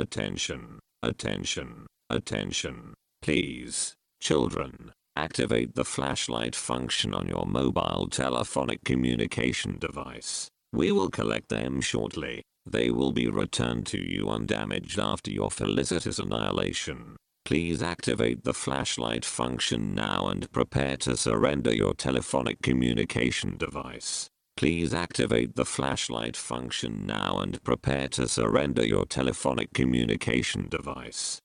Attention, attention, attention. Please, children, activate the flashlight function on your mobile telephonic communication device. We will collect them shortly. They will be returned to you undamaged after your felicitous annihilation. Please activate the flashlight function now and prepare to surrender your telephonic communication device. Please activate the flashlight function now and prepare to surrender your telephonic communication device.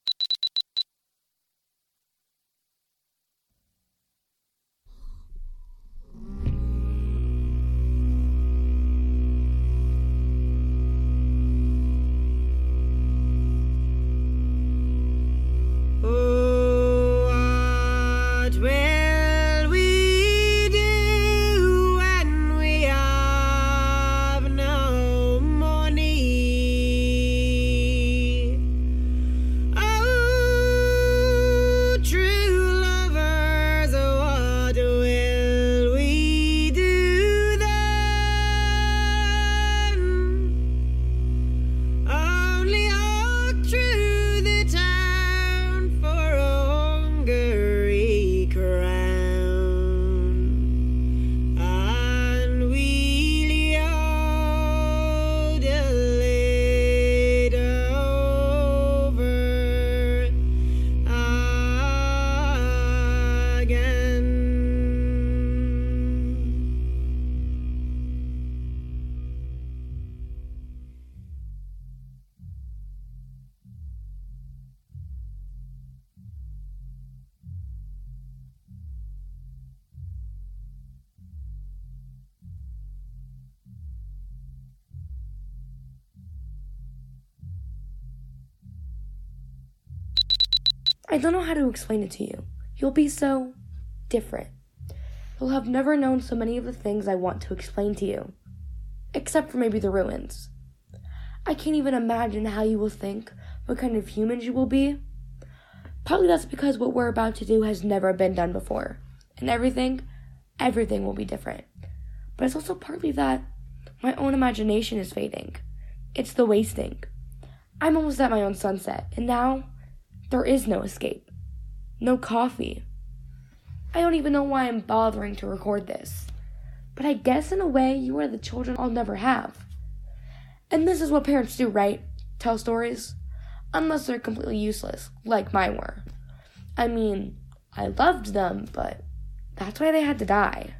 I don't know how to explain it to you. You'll be so different. You'll have never known so many of the things I want to explain to you. Except for maybe the ruins. I can't even imagine how you will think, what kind of humans you will be. Partly that's because what we're about to do has never been done before. And everything, everything will be different. But it's also partly that my own imagination is fading. It's the wasting. I'm almost at my own sunset, and now there is no escape. No coffee. I don't even know why I'm bothering to record this. But I guess in a way you are the children I'll never have. And this is what parents do, right? Tell stories? Unless they're completely useless, like mine were. I mean, I loved them, but that's why they had to die.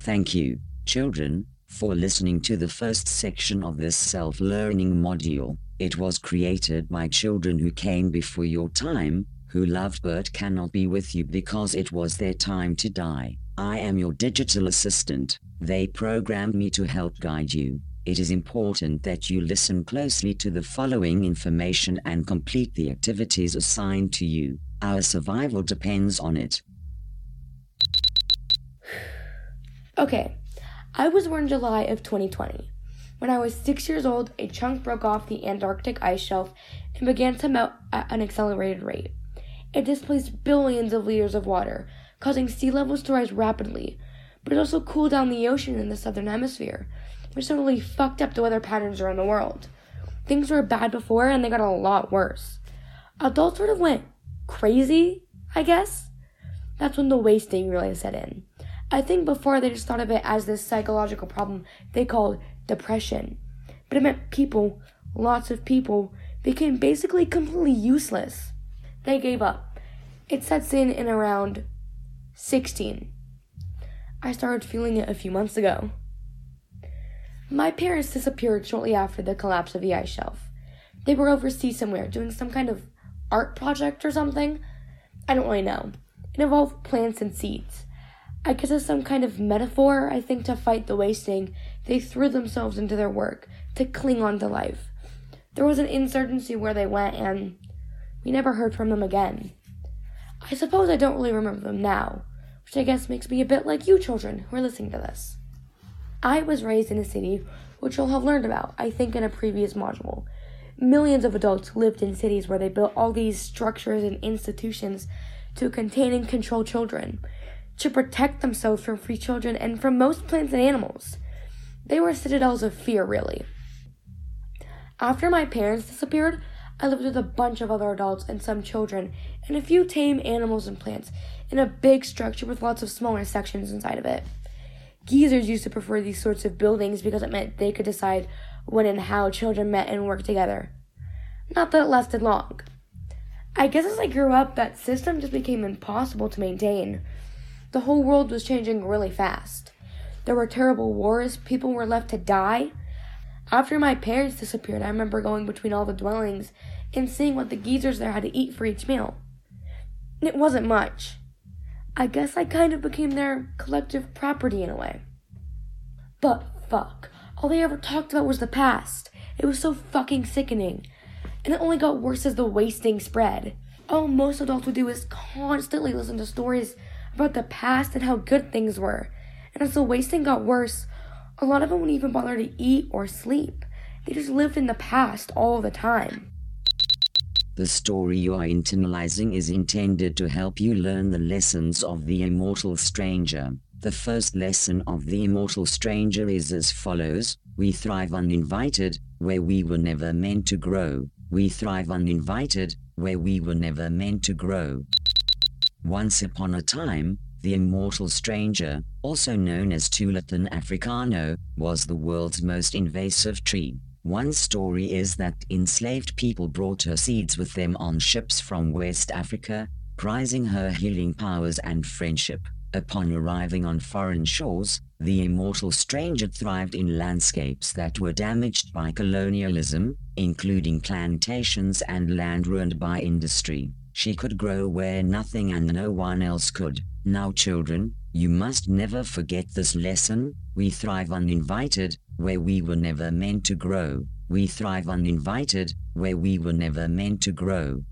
Thank you, children, for listening to the first section of this self learning module. It was created by children who came before your time, who loved but cannot be with you because it was their time to die. I am your digital assistant. They programmed me to help guide you. It is important that you listen closely to the following information and complete the activities assigned to you. Our survival depends on it. Okay, I was born July of 2020. When I was six years old, a chunk broke off the Antarctic ice shelf and began to melt at an accelerated rate. It displaced billions of liters of water, causing sea levels to rise rapidly, but it also cooled down the ocean in the southern hemisphere, which totally fucked up the weather patterns around the world. Things were bad before and they got a lot worse. Adults sort of went crazy, I guess. That's when the wasting really set in. I think before they just thought of it as this psychological problem they called depression. But it meant people, lots of people, became basically completely useless. They gave up. It sets in in around 16. I started feeling it a few months ago. My parents disappeared shortly after the collapse of the ice shelf. They were overseas somewhere doing some kind of art project or something. I don't really know. It involved plants and seeds. I guess as some kind of metaphor, I think, to fight the wasting, they threw themselves into their work to cling on to life. There was an insurgency where they went, and we never heard from them again. I suppose I don't really remember them now, which I guess makes me a bit like you children who are listening to this. I was raised in a city which you'll have learned about, I think, in a previous module. Millions of adults lived in cities where they built all these structures and institutions to contain and control children, to protect themselves from free children and from most plants and animals. They were citadels of fear, really. After my parents disappeared, I lived with a bunch of other adults and some children, and a few tame animals and plants, in a big structure with lots of smaller sections inside of it. Geezers used to prefer these sorts of buildings because it meant they could decide when and how children met and worked together. Not that it lasted long. I guess as I grew up, that system just became impossible to maintain. The whole world was changing really fast. There were terrible wars, people were left to die. After my parents disappeared, I remember going between all the dwellings and seeing what the geezers there had to eat for each meal. It wasn't much. I guess I kind of became their collective property in a way. But fuck, all they ever talked about was the past. It was so fucking sickening. And it only got worse as the wasting spread. All most adults would do is constantly listen to stories about the past and how good things were. And as the wasting got worse, a lot of them wouldn't even bother to eat or sleep. They just lived in the past all the time. The story you are internalizing is intended to help you learn the lessons of the immortal stranger. The first lesson of the immortal stranger is as follows We thrive uninvited, where we were never meant to grow. We thrive uninvited, where we were never meant to grow. Once upon a time, the immortal stranger, also known as Tulipan africano, was the world's most invasive tree. One story is that enslaved people brought her seeds with them on ships from West Africa, prizing her healing powers and friendship. Upon arriving on foreign shores, the immortal stranger thrived in landscapes that were damaged by colonialism, including plantations and land ruined by industry. She could grow where nothing and no one else could. Now, children, you must never forget this lesson. We thrive uninvited, where we were never meant to grow. We thrive uninvited, where we were never meant to grow.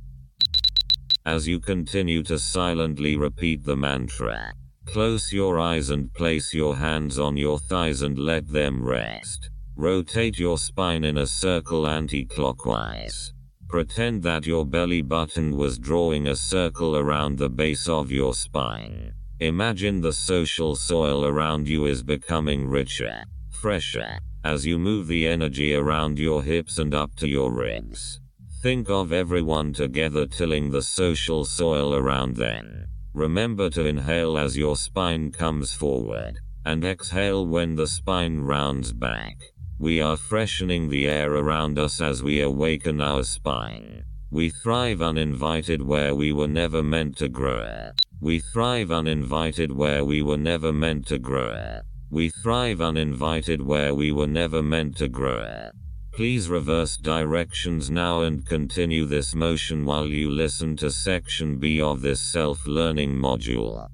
As you continue to silently repeat the mantra, close your eyes and place your hands on your thighs and let them rest. Rotate your spine in a circle anti clockwise. Pretend that your belly button was drawing a circle around the base of your spine. Imagine the social soil around you is becoming richer, fresher, as you move the energy around your hips and up to your ribs. Think of everyone together tilling the social soil around them. Remember to inhale as your spine comes forward, and exhale when the spine rounds back. We are freshening the air around us as we awaken our spine. We thrive uninvited where we were never meant to grow. We thrive uninvited where we were never meant to grow. We thrive uninvited where we were never meant to grow. Please reverse directions now and continue this motion while you listen to section B of this self-learning module.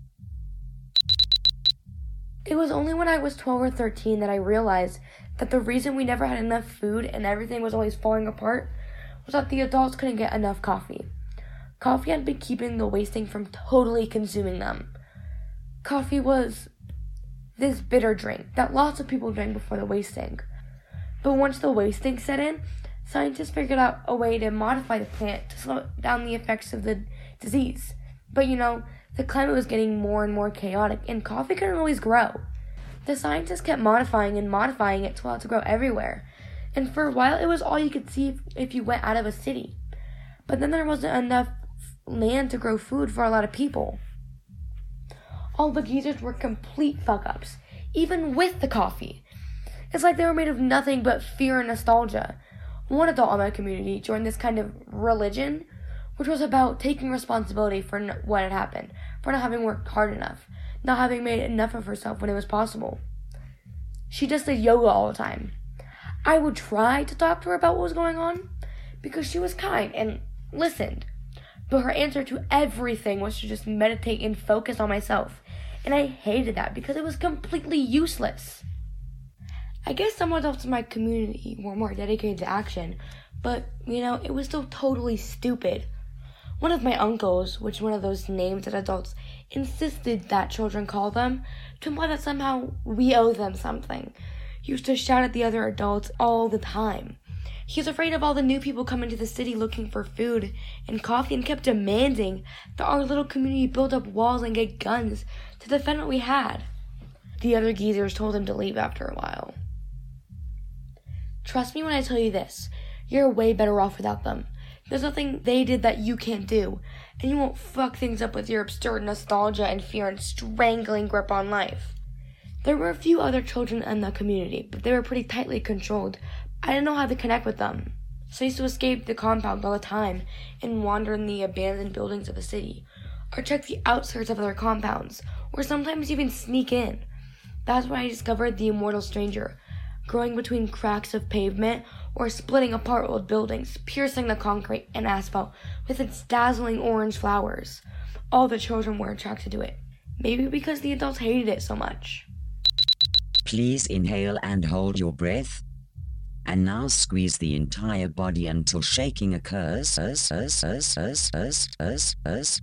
It was only when I was 12 or 13 that I realized that the reason we never had enough food and everything was always falling apart was that the adults couldn't get enough coffee. Coffee had been keeping the wasting from totally consuming them. Coffee was this bitter drink that lots of people drank before the wasting. But once the wasting set in, scientists figured out a way to modify the plant to slow down the effects of the disease. But you know, the climate was getting more and more chaotic, and coffee couldn't always grow. The scientists kept modifying and modifying it to allow it to grow everywhere. And for a while, it was all you could see if, if you went out of a city. But then there wasn't enough land to grow food for a lot of people. All the geezers were complete fuck ups, even with the coffee. It's like they were made of nothing but fear and nostalgia. One adult in my community joined this kind of religion, which was about taking responsibility for what had happened, for not having worked hard enough, not having made enough of herself when it was possible. She just did yoga all the time. I would try to talk to her about what was going on because she was kind and listened. But her answer to everything was to just meditate and focus on myself. And I hated that because it was completely useless. I guess some adults in my community were more dedicated to action, but you know, it was still totally stupid. One of my uncles, which is one of those names that adults insisted that children call them, to imply that somehow we owe them something, used to shout at the other adults all the time. He was afraid of all the new people coming to the city looking for food and coffee and kept demanding that our little community build up walls and get guns to defend what we had. The other geezers told him to leave after a while. Trust me when I tell you this, you're way better off without them. There's nothing they did that you can't do, and you won't fuck things up with your absurd nostalgia and fear and strangling grip on life. There were a few other children in the community, but they were pretty tightly controlled. I didn't know how to connect with them. So I used to escape the compound all the time and wander in the abandoned buildings of the city, or check the outskirts of other compounds, or sometimes even sneak in. That's when I discovered the immortal stranger, growing between cracks of pavement or splitting apart old buildings, piercing the concrete and asphalt with its dazzling orange flowers. All the children were attracted to it, maybe because the adults hated it so much. Please inhale and hold your breath. And now squeeze the entire body until shaking occurs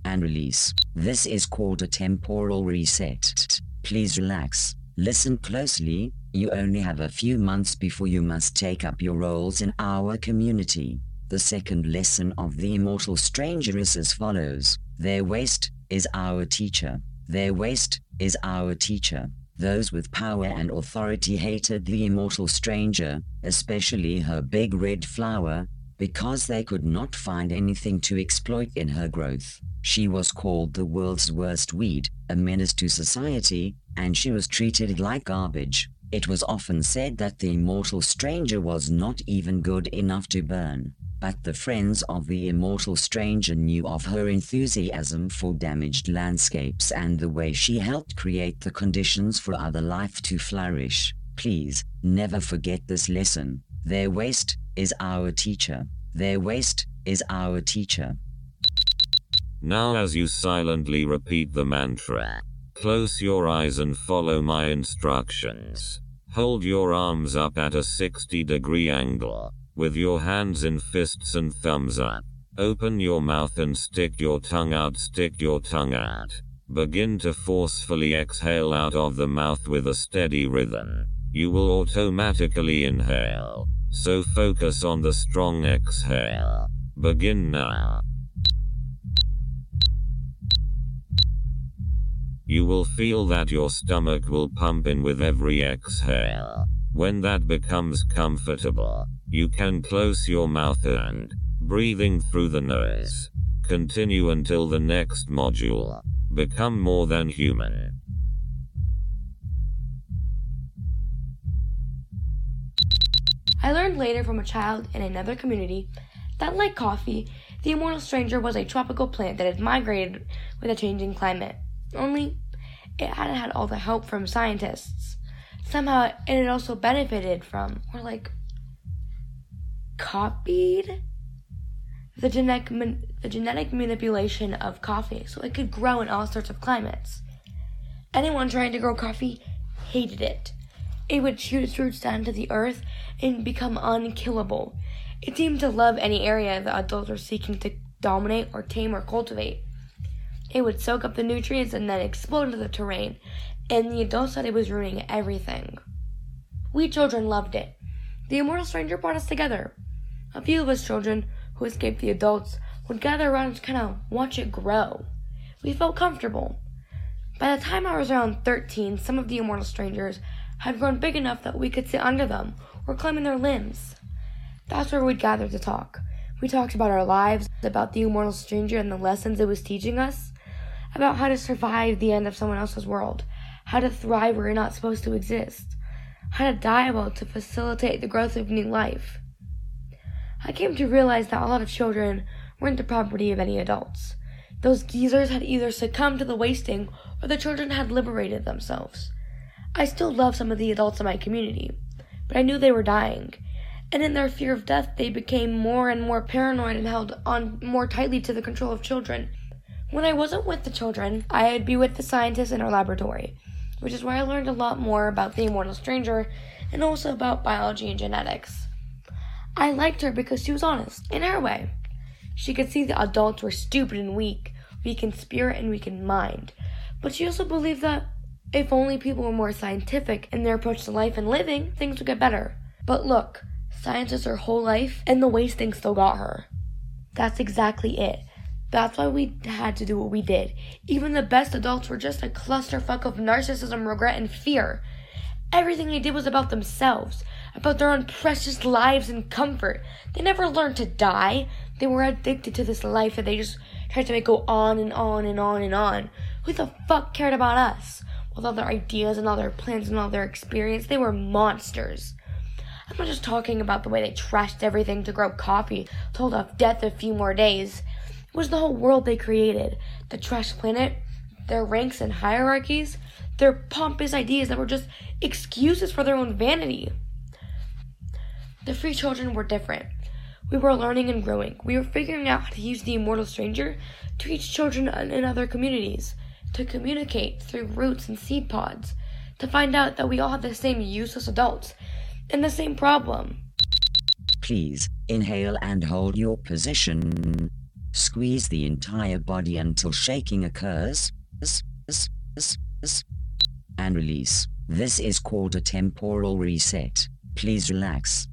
and release. This is called a temporal reset. Please relax. Listen closely. You only have a few months before you must take up your roles in our community. The second lesson of the immortal stranger is as follows Their waste is our teacher. Their waste is our teacher. Those with power and authority hated the immortal stranger, especially her big red flower, because they could not find anything to exploit in her growth. She was called the world's worst weed, a menace to society, and she was treated like garbage. It was often said that the immortal stranger was not even good enough to burn. But the friends of the immortal stranger knew of her enthusiasm for damaged landscapes and the way she helped create the conditions for other life to flourish. Please, never forget this lesson. Their waste is our teacher. Their waste is our teacher. Now, as you silently repeat the mantra, close your eyes and follow my instructions. Hold your arms up at a 60 degree angle, with your hands in fists and thumbs up. Open your mouth and stick your tongue out, stick your tongue out. Begin to forcefully exhale out of the mouth with a steady rhythm. You will automatically inhale, so focus on the strong exhale. Begin now. You will feel that your stomach will pump in with every exhale. When that becomes comfortable, you can close your mouth and, breathing through the nose, continue until the next module. Become more than human. I learned later from a child in another community that, like coffee, the immortal stranger was a tropical plant that had migrated with a changing climate. Only, it hadn't had all the help from scientists. Somehow, it had also benefited from, or like, copied the genetic the genetic manipulation of coffee so it could grow in all sorts of climates. Anyone trying to grow coffee hated it. It would shoot its roots down to the earth and become unkillable. It seemed to love any area the adults were seeking to dominate or tame or cultivate. It would soak up the nutrients and then explode into the terrain, and the adults said it was ruining everything. We children loved it. The immortal stranger brought us together. A few of us children who escaped the adults would gather around to kind of watch it grow. We felt comfortable. By the time I was around 13, some of the immortal strangers had grown big enough that we could sit under them or climb in their limbs. That's where we'd gather to talk. We talked about our lives, about the immortal stranger and the lessons it was teaching us, about how to survive the end of someone else's world, how to thrive where you're not supposed to exist, how to die well to facilitate the growth of new life. I came to realize that a lot of children weren't the property of any adults. Those geezers had either succumbed to the wasting or the children had liberated themselves. I still love some of the adults in my community, but I knew they were dying, and in their fear of death, they became more and more paranoid and held on more tightly to the control of children. When I wasn't with the children, I'd be with the scientists in our laboratory, which is where I learned a lot more about the immortal stranger and also about biology and genetics. I liked her because she was honest, in her way. She could see the adults were stupid and weak, weak in spirit and weak in mind. But she also believed that if only people were more scientific in their approach to life and living, things would get better. But look, science is her whole life, and the wasting still got her. That's exactly it. That's why we had to do what we did. Even the best adults were just a clusterfuck of narcissism, regret, and fear. Everything they did was about themselves, about their own precious lives and comfort. They never learned to die. They were addicted to this life that they just tried to make go on and on and on and on. Who the fuck cared about us? With all their ideas and all their plans and all their experience, they were monsters. I'm not just talking about the way they trashed everything to grow coffee, told off death a few more days. Was the whole world they created. The trash planet, their ranks and hierarchies, their pompous ideas that were just excuses for their own vanity. The free children were different. We were learning and growing. We were figuring out how to use the immortal stranger to reach children in other communities, to communicate through roots and seed pods, to find out that we all have the same useless adults and the same problem. Please inhale and hold your position. Squeeze the entire body until shaking occurs. And release. This is called a temporal reset. Please relax.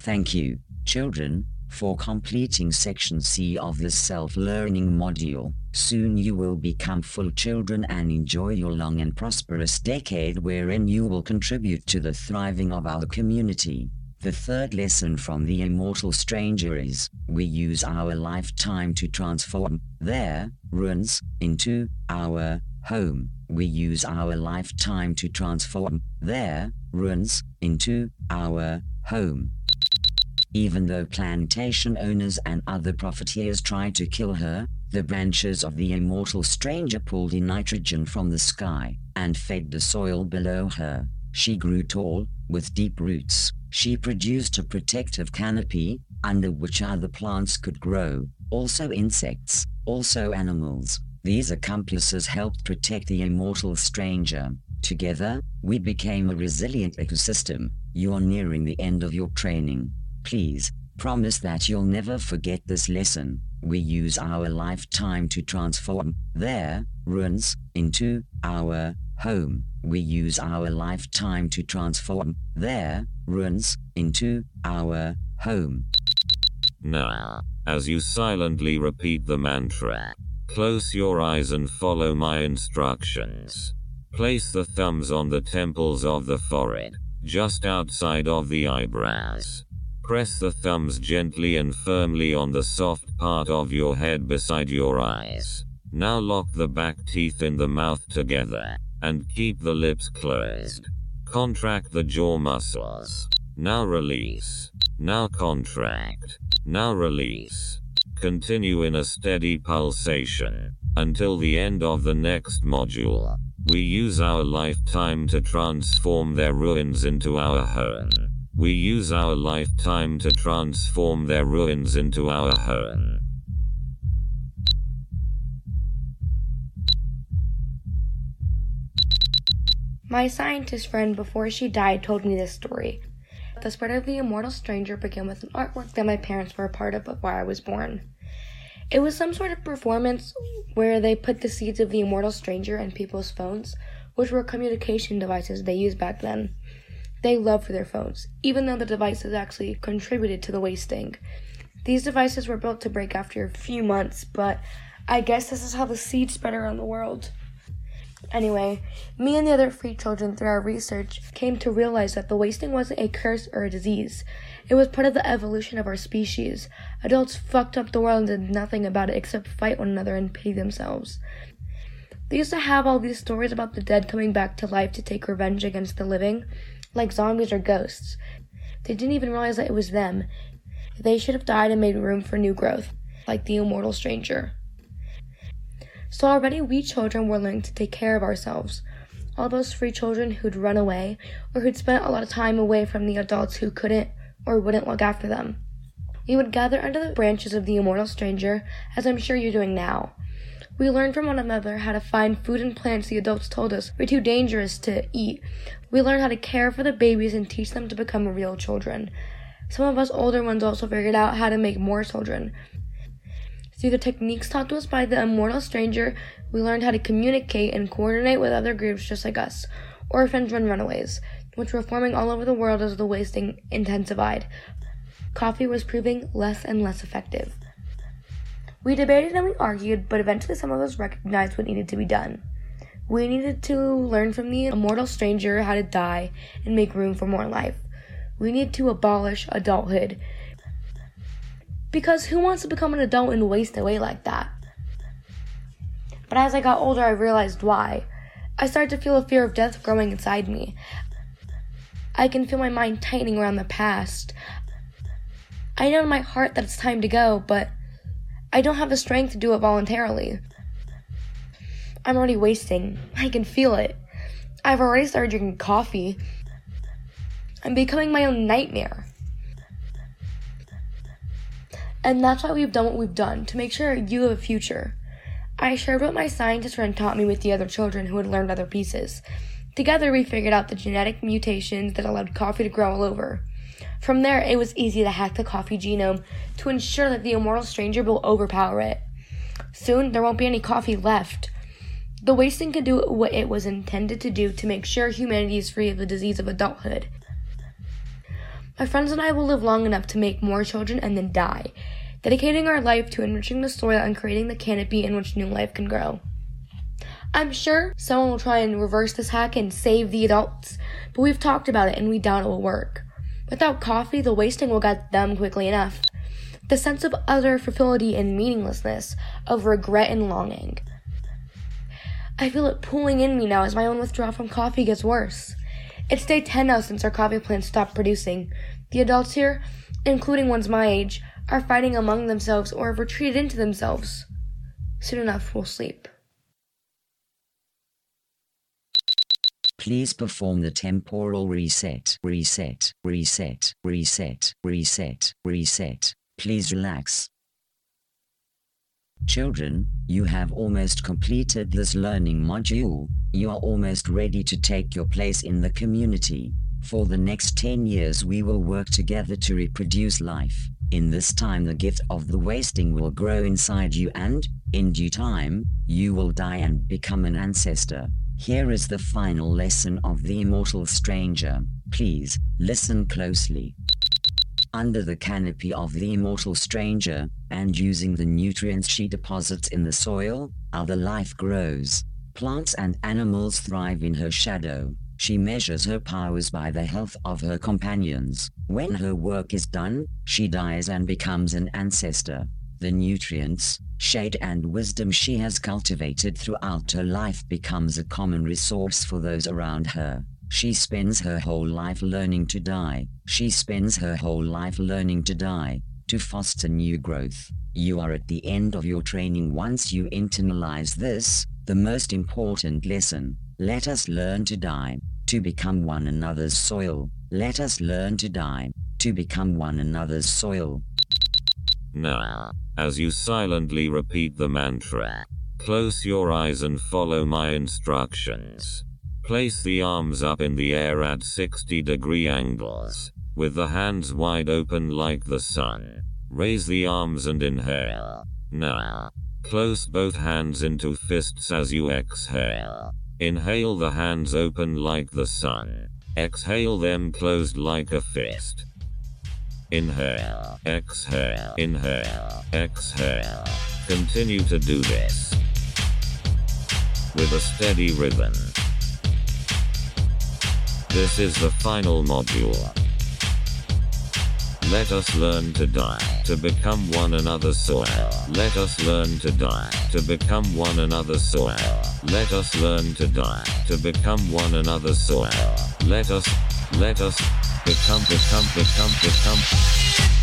Thank you, children, for completing section C of this self-learning module. Soon you will become full children and enjoy your long and prosperous decade wherein you will contribute to the thriving of our community. The third lesson from the immortal stranger is, we use our lifetime to transform their ruins into our home. We use our lifetime to transform their ruins into our home. Even though plantation owners and other profiteers tried to kill her, the branches of the immortal stranger pulled in nitrogen from the sky and fed the soil below her. She grew tall, with deep roots. She produced a protective canopy, under which other plants could grow, also insects, also animals. These accomplices helped protect the immortal stranger. Together, we became a resilient ecosystem. You are nearing the end of your training. Please, promise that you'll never forget this lesson. We use our lifetime to transform their ruins into our home. We use our lifetime to transform their ruins into our home. Now, as you silently repeat the mantra, close your eyes and follow my instructions. Place the thumbs on the temples of the forehead, just outside of the eyebrows. Press the thumbs gently and firmly on the soft part of your head beside your eyes. Now lock the back teeth in the mouth together and keep the lips closed. Contract the jaw muscles. Now release. Now contract. Now release. Continue in a steady pulsation until the end of the next module. We use our lifetime to transform their ruins into our home. We use our lifetime to transform their ruins into our home. My scientist friend, before she died, told me this story. The spread of the immortal stranger began with an artwork that my parents were a part of before I was born. It was some sort of performance where they put the seeds of the immortal stranger in people's phones, which were communication devices they used back then they loved for their phones, even though the devices actually contributed to the wasting. These devices were built to break after a few months, but I guess this is how the seed spread around the world. Anyway, me and the other free children, through our research, came to realize that the wasting wasn't a curse or a disease. It was part of the evolution of our species. Adults fucked up the world and did nothing about it except fight one another and pity themselves. They used to have all these stories about the dead coming back to life to take revenge against the living, like zombies or ghosts. They didn't even realize that it was them. They should have died and made room for new growth, like the immortal stranger. So already we children were learning to take care of ourselves. All those free children who'd run away or who'd spent a lot of time away from the adults who couldn't or wouldn't look after them. We would gather under the branches of the immortal stranger, as I'm sure you're doing now. We learned from one another how to find food and plants the adults told us were too dangerous to eat. We learned how to care for the babies and teach them to become real children. Some of us older ones also figured out how to make more children. Through the techniques taught to us by the immortal stranger, we learned how to communicate and coordinate with other groups just like us, orphans and runaways, which were forming all over the world as the wasting intensified. Coffee was proving less and less effective. We debated and we argued, but eventually some of us recognized what needed to be done. We needed to learn from the immortal stranger how to die and make room for more life. We need to abolish adulthood. Because who wants to become an adult and waste away like that? But as I got older, I realized why. I started to feel a fear of death growing inside me. I can feel my mind tightening around the past. I know in my heart that it's time to go, but I don't have the strength to do it voluntarily. I'm already wasting. I can feel it. I've already started drinking coffee. I'm becoming my own nightmare. And that's why we've done what we've done to make sure you have a future. I shared what my scientist friend taught me with the other children who had learned other pieces. Together, we figured out the genetic mutations that allowed coffee to grow all over. From there, it was easy to hack the coffee genome to ensure that the immortal stranger will overpower it. Soon, there won't be any coffee left. The wasting can do what it was intended to do to make sure humanity is free of the disease of adulthood. My friends and I will live long enough to make more children and then die, dedicating our life to enriching the soil and creating the canopy in which new life can grow. I'm sure someone will try and reverse this hack and save the adults, but we've talked about it and we doubt it will work. Without coffee, the wasting will get them quickly enough. The sense of utter futility and meaninglessness, of regret and longing. I feel it pulling in me now as my own withdrawal from coffee gets worse. It's day 10 now since our coffee plants stopped producing. The adults here, including ones my age, are fighting among themselves or have retreated into themselves. Soon enough, we'll sleep. Please perform the temporal reset. Reset. Reset. Reset. Reset. Reset. Please relax. Children, you have almost completed this learning module. You are almost ready to take your place in the community. For the next 10 years, we will work together to reproduce life. In this time, the gift of the wasting will grow inside you, and, in due time, you will die and become an ancestor. Here is the final lesson of the immortal stranger. Please, listen closely. Under the canopy of the immortal stranger, and using the nutrients she deposits in the soil, other life grows. Plants and animals thrive in her shadow. She measures her powers by the health of her companions. When her work is done, she dies and becomes an ancestor. The nutrients, shade and wisdom she has cultivated throughout her life becomes a common resource for those around her. She spends her whole life learning to die. She spends her whole life learning to die, to foster new growth. You are at the end of your training once you internalize this, the most important lesson. Let us learn to die, to become one another's soil. Let us learn to die, to become one another's soil. Now, as you silently repeat the mantra, close your eyes and follow my instructions. Place the arms up in the air at 60 degree angles, with the hands wide open like the sun. Raise the arms and inhale. Now, close both hands into fists as you exhale. Inhale the hands open like the sun. Exhale them closed like a fist. Inhale, exhale, inhale, exhale. Continue to do this with a steady rhythm. This is the final module. Let us learn to die, to become one another's soil. Let us learn to die, to become one another's soil. Let us learn to die, to become one another's soil. Let us, let us, become, become, become, become.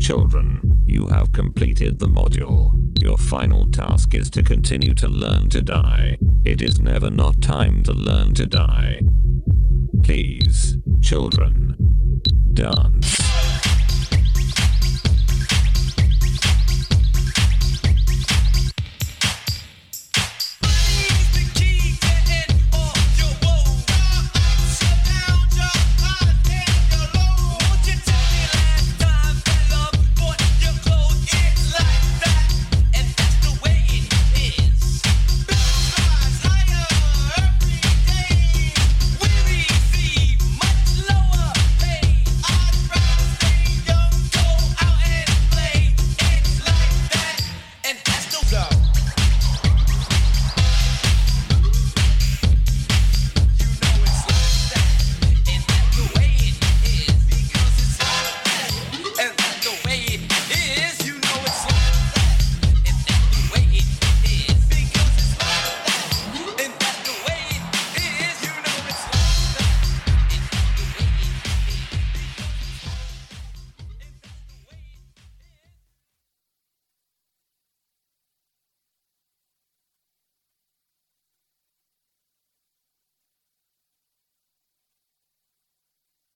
Children. You have completed the module. Your final task is to continue to learn to die. It is never not time to learn to die. Please, children, dance.